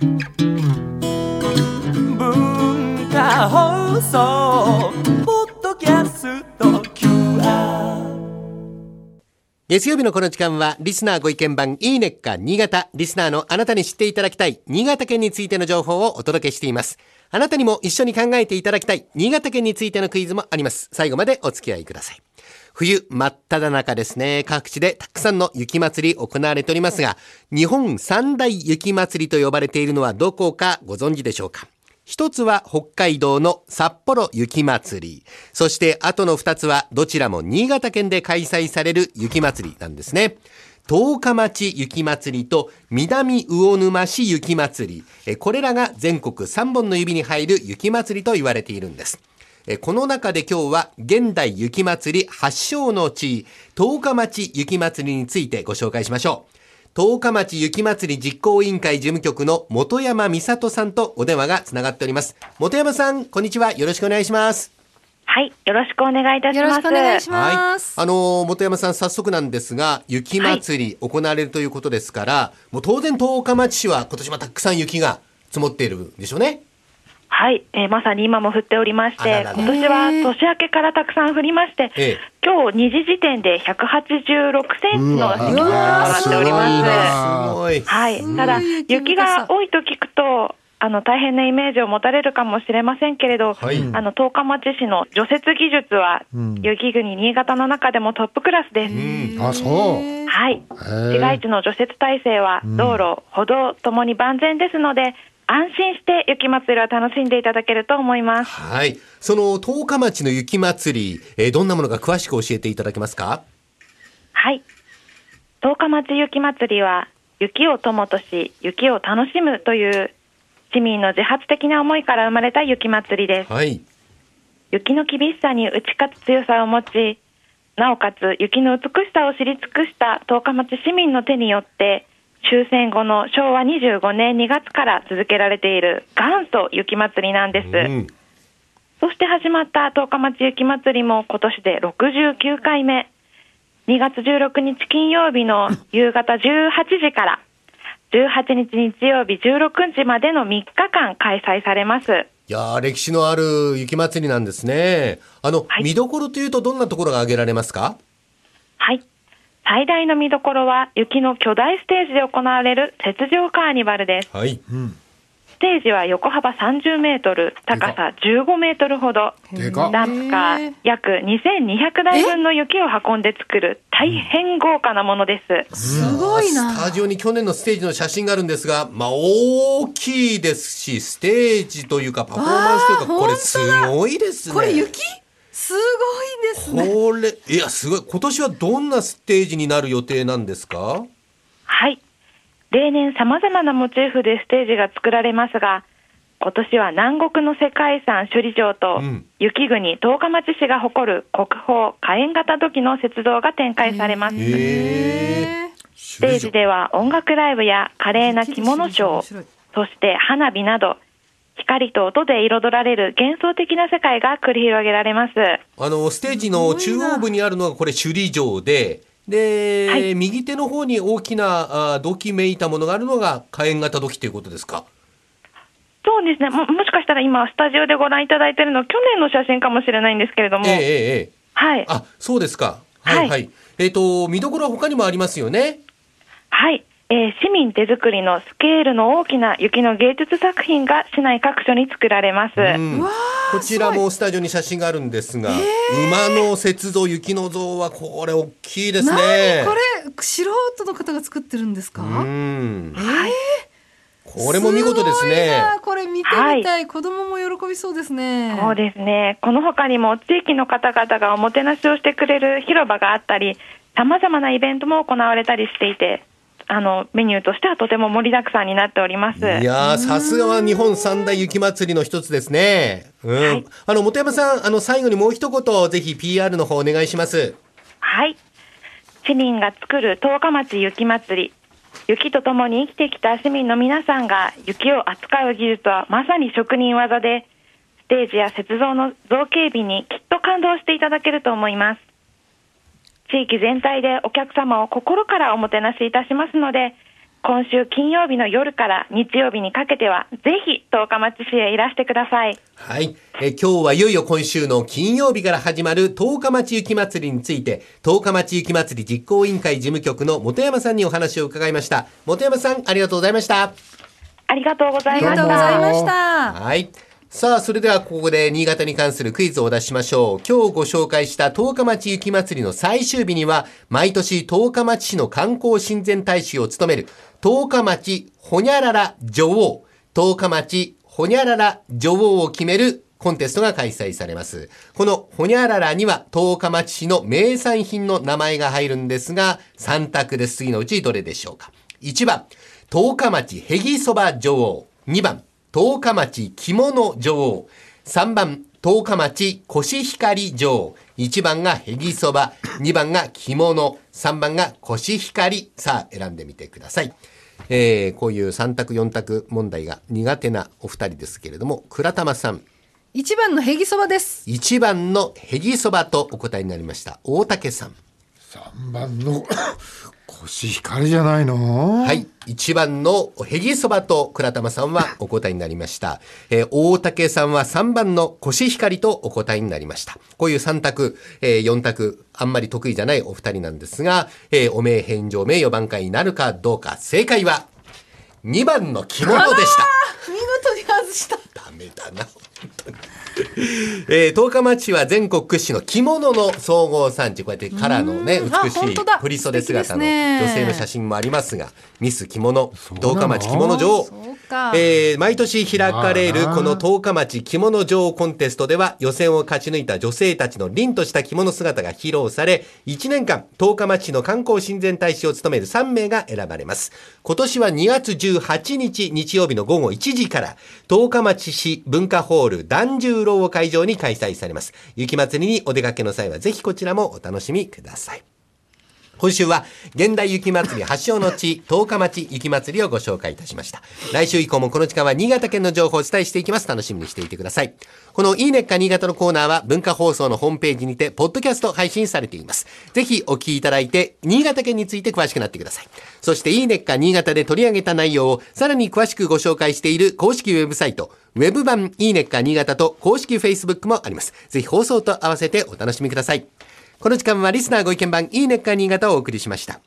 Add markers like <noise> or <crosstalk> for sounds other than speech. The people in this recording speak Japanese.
文化放送ポッドキャスト QR 月曜日のこの時間はリスナーご意見番いいねっか新潟リスナーのあなたに知っていただきたい新潟県についての情報をお届けしていますあなたにも一緒に考えていただきたい新潟県についてのクイズもあります。最後までお付き合いください。冬真っ只中ですね各地でたくさんの雪祭り行われておりますが日本三大雪祭りと呼ばれているのはどこかご存知でしょうか？一つは北海道の札幌雪まつり。そしてあとの二つはどちらも新潟県で開催される雪まつりなんですね。十日町雪まつりと南魚沼市雪まつり。これらが全国3本の指に入る雪まつりと言われているんです。えこの中で今日は現代雪まつり発祥の地、十日町雪まつりについてご紹介しましょう。十日町雪まつり実行委員会事務局の本山美里さんとお電話がつながっております。本山さん、こんにちは。よろしくお願いします。はい、よろしくお願いいたします。よろしくお願いします。はい。あのー、本山さん、早速なんですが、雪まつり行われるということですから、もう当然十日町市は今年もたくさん雪が積もっているんでしょうね。はい、えーまさに今も降っておりまして、あららら。今年は年明けからたくさん降りまして、ええ。今日2時時点で186センチの積雪となっております。すごい。はい、ただ雪が多いと聞くと、あの大変なイメージを持たれるかもしれませんけれど、はい。あの十日町市の除雪技術は、雪国新潟の中でもトップクラスです。うん。あ、そう。はい、ー。市街地の除雪体制は道路、歩道ともに万全ですので、安心して雪まつりを楽しんでいただけると思います。はい。その十日町の雪まつり、えーどんなものか詳しく教えていただけますか？はい。十日町雪まつりは、雪を友とし、雪を楽しむという市民の自発的な思いから生まれた雪まつりです。はい。雪の厳しさに打ち勝つ強さを持ち、なおかつ雪の美しさを知り尽くした十日町市民の手によって、終戦後の昭和25年2月から続けられている元祖雪まつりなんです。うん。そして始まった十日町雪まつりも今年で69回目。2月16日金曜日の <laughs> 夕方18時から18日日曜日16日までの3日間開催されます。いやー歴史のある雪まつりなんですね。あの、はい見どころというとどんなところが挙げられますか？はい。最大の見どころは雪の巨大ステージで行われる雪上カーニバルです。はい。ステージは横幅30メートル、高さ15メートルほど。でかっダンプカー約2200台分の雪を運んで作る大変豪華なものです。すごいスな。タジオに去年のステージの写真があるんですが、まあ大きいですし、ステージというかパフォーマンスというか、これすごいですね。これ雪？ですね。これ、いや、すごい。今年はどんなステージになる予定なんですか？はい。例年様々なモチーフでステージが作られますが、今年は南国の世界遺産首里城とうん雪国十日町市が誇る国宝火炎型土器の雪像が展開されます。ステージでは音楽ライブや華麗な着物ショー、そして花火など、光と音で彩られる幻想的な世界が繰り広げられます。あの、ステージの中央部にあるのがこれ首里城で、で、はい右手の方に大きなあ土器めいたものがあるのが火炎型土器ということですか？そうですねも、もしかしたら今、スタジオでご覧いただいているの、去年の写真かもしれないんですけれども、ええええええ。はい、あ、そうですか。はいはい。はいえっ、と、見どころは他にもありますよね。はい、えー市民手作りのスケールの大きな雪の芸術作品が市内各所に作られます。こちらもスタジオに写真があるんですが、馬の雪像、雪の像はこれ大きいですね。何これ素人の方が作ってるんですか？うんえ。ーこれも見事ですごいね。なこれ見てみたい、子供も喜びそうですね。そうですね。この他にも地域の方々がおもてなしをしてくれる広場があったり、様々なイベントも行われたりしていて、あの、メニューとしてはとても盛りだくさんになっております。いやー、さすがは日本三大雪まつりの一つですね。うん。あの、本山さん、あの、最後にもう一言、ぜひ PR の方お願いします。はい。市民が作る十日町雪まつり。雪とともに生きてきた市民の皆さんが雪を扱う技術はまさに職人技で、ステージや雪像の造形美にきっと感動していただけると思います。地域全体でお客様を心からおもてなしいたしますので、今週金曜日の夜から日曜日にかけては、ぜひ十日町市へいらしてください。はい。え今日はいよいよ今週の金曜日から始まる十日町雪まつりについて、十日町雪まつり実行委員会事務局の本山さんにお話を伺いました。本山さん、ありがとうございました。ありがとうございましありがとうございた。ました。はい。さあ、それではここで新潟に関するクイズを出しましょう。今日ご紹介した十日町雪まつりの最終日には、毎年十日町市の観光親善大使を務める、十日町ほにゃらら女王、十日町ほにゃらら女王を決めるコンテストが開催されます。このほにゃららには十日町市の名産品の名前が入るんですが、3択です。次のうちどれでしょうか。1番、十日町へぎそば女王。2番、十日町着物女王。3番、十日町コシヒカリ女王。1番がへぎそば、2番が着物、3番がコシヒカリ。さあ、選んでみてください。えー、こういう3択4択問題が苦手なお二人ですけれども、倉玉さん、一番のへぎそばです。1番のへぎそばとお答えになりました。大竹さん。3番の <coughs> コシヒカリじゃないの？はい。1番のへぎそばと倉玉さんはお答えになりました。えー大竹さんは3番のコシヒカリとお答えになりました。こういう3択、えー4択、あんまり得意じゃないお二人なんですが、えーお名返上名誉挽回になるかどうか、正解は2番の着物でした。見事に外した。ダメだな。<laughs> えー、十日町は全国屈指の着物の総合産地。こうやってカラーのね、美しい振り袖姿の女性の写真もありますが、ミス着物、十日町着物女王。えー毎年開かれるこの十日町着物女王コンテストでは予選を勝ち抜いた女性たちの凛とした着物姿が披露され、1年間十日町市の観光親善大使を務める3名が選ばれます。今年は2月18日日曜日の午後1時から十日町市文化ホール團十郎を会場に開催されます。雪まつりにお出かけの際はぜひこちらもお楽しみください。今週は現代雪まつり発祥の地、十日町雪まつりをご紹介いたしました。来週以降もこの時間は新潟県の情報をお伝えしていきます。楽しみにしていてください。このいいねっか新潟のコーナーは文化放送のホームページにて、ポッドキャスト配信されています。ぜひお聞きいただいて、新潟県について詳しくなってください。そしていいねっか新潟で取り上げた内容をさらに詳しくご紹介している公式ウェブサイト、ウェブ版いいねっか新潟と公式 Facebook もあります。ぜひ放送と合わせてお楽しみください。この時間はリスナーご意見番いいねっか新潟をお送りしました。